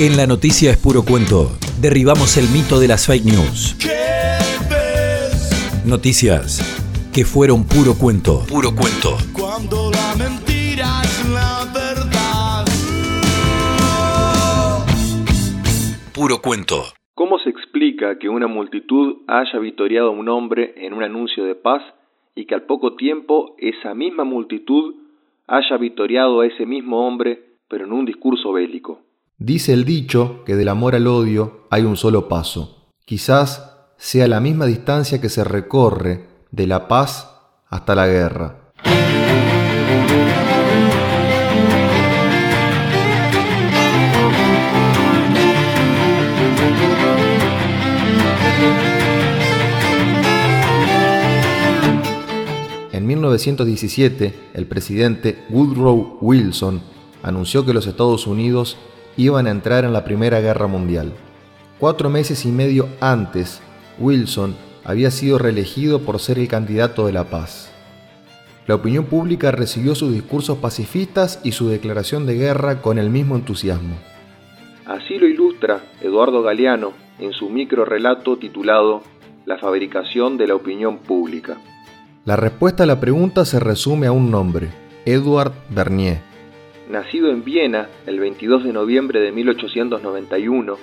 En la noticia es puro cuento. Derribamos el mito de las fake news. Noticias que fueron puro cuento. Puro cuento. Cuando la mentira es la verdad. Puro cuento. ¿Cómo se explica que una multitud haya vitoriado a un hombre en un anuncio de paz y que al poco tiempo esa misma multitud haya vitoriado a ese mismo hombre pero en un discurso bélico? Dice el dicho que del amor al odio hay un solo paso. Quizás sea la misma distancia que se recorre de la paz hasta la guerra. En 1917, el presidente Woodrow Wilson anunció que los Estados Unidos iban a entrar en la Primera Guerra Mundial. Cuatro meses y medio antes, Wilson había sido reelegido por ser el candidato de la paz. La opinión pública recibió sus discursos pacifistas y su declaración de guerra con el mismo entusiasmo. Así lo ilustra Eduardo Galeano en su micro relato titulado La fabricación de la opinión pública. La respuesta a la pregunta se resume a un nombre, Edward Bernier. Nacido en Viena el 22 de noviembre de 1891,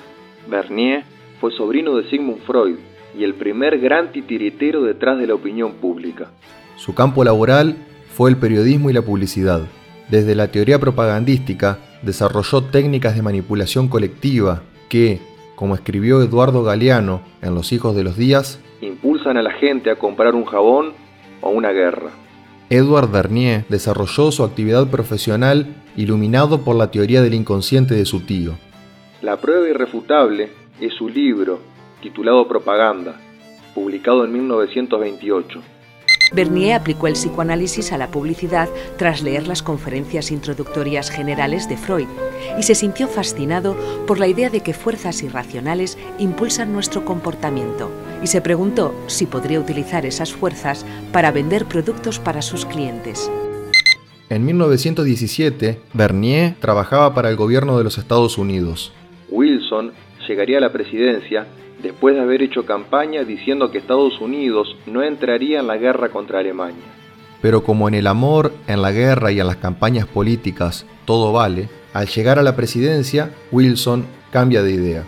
Bernier fue sobrino de Sigmund Freud y el primer gran titiritero detrás de la opinión pública. Su campo laboral fue el periodismo y la publicidad. Desde la teoría propagandística desarrolló técnicas de manipulación colectiva que, como escribió Eduardo Galeano en Los Hijos de los Días, impulsan a la gente a comprar un jabón o una guerra. Edward Bernier desarrolló su actividad profesional iluminado por la teoría del inconsciente de su tío. La prueba irrefutable es su libro titulado Propaganda, publicado en 1928. Bernier aplicó el psicoanálisis a la publicidad tras leer las conferencias introductorias generales de Freud y se sintió fascinado por la idea de que fuerzas irracionales impulsan nuestro comportamiento y se preguntó si podría utilizar esas fuerzas para vender productos para sus clientes. En 1917, Bernier trabajaba para el gobierno de los Estados Unidos. Wilson llegaría a la presidencia después de haber hecho campaña diciendo que Estados Unidos no entraría en la guerra contra Alemania. Pero como en el amor, en la guerra y en las campañas políticas todo vale, al llegar a la presidencia, Wilson cambia de idea.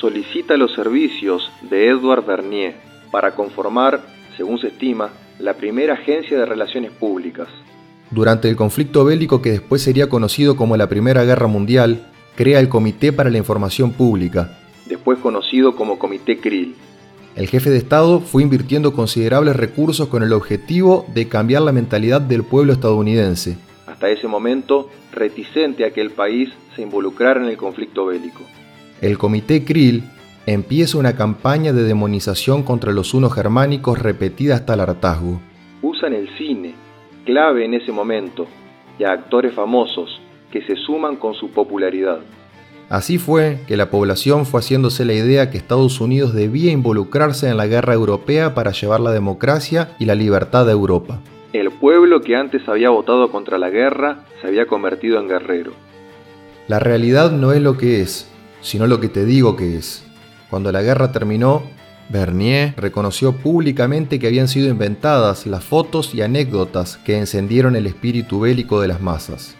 Solicita los servicios de Edward Bernier para conformar, según se estima, la primera agencia de relaciones públicas. Durante el conflicto bélico que después sería conocido como la Primera Guerra Mundial, crea el Comité para la Información Pública, después conocido como Comité Krill. El jefe de Estado fue invirtiendo considerables recursos con el objetivo de cambiar la mentalidad del pueblo estadounidense. Hasta ese momento, reticente a que el país se involucrara en el conflicto bélico. El Comité Krill empieza una campaña de demonización contra los unos germánicos repetida hasta el hartazgo. Usan el cine, clave en ese momento, y a actores famosos que se suman con su popularidad. Así fue que la población fue haciéndose la idea que Estados Unidos debía involucrarse en la guerra europea para llevar la democracia y la libertad a Europa. El pueblo que antes había votado contra la guerra se había convertido en guerrero. La realidad no es lo que es, sino lo que te digo que es. Cuando la guerra terminó, Bernier reconoció públicamente que habían sido inventadas las fotos y anécdotas que encendieron el espíritu bélico de las masas.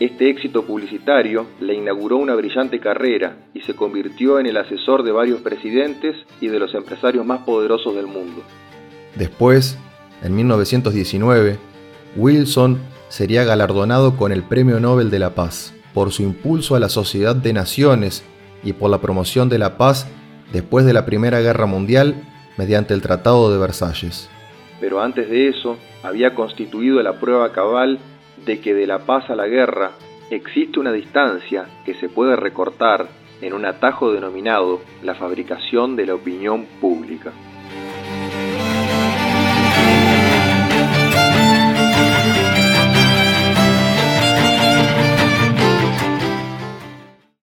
Este éxito publicitario le inauguró una brillante carrera y se convirtió en el asesor de varios presidentes y de los empresarios más poderosos del mundo. Después, en 1919, Wilson sería galardonado con el Premio Nobel de la Paz por su impulso a la Sociedad de Naciones y por la promoción de la paz después de la Primera Guerra Mundial mediante el Tratado de Versalles. Pero antes de eso, había constituido la prueba cabal de que de la paz a la guerra existe una distancia que se puede recortar en un atajo denominado la fabricación de la opinión pública.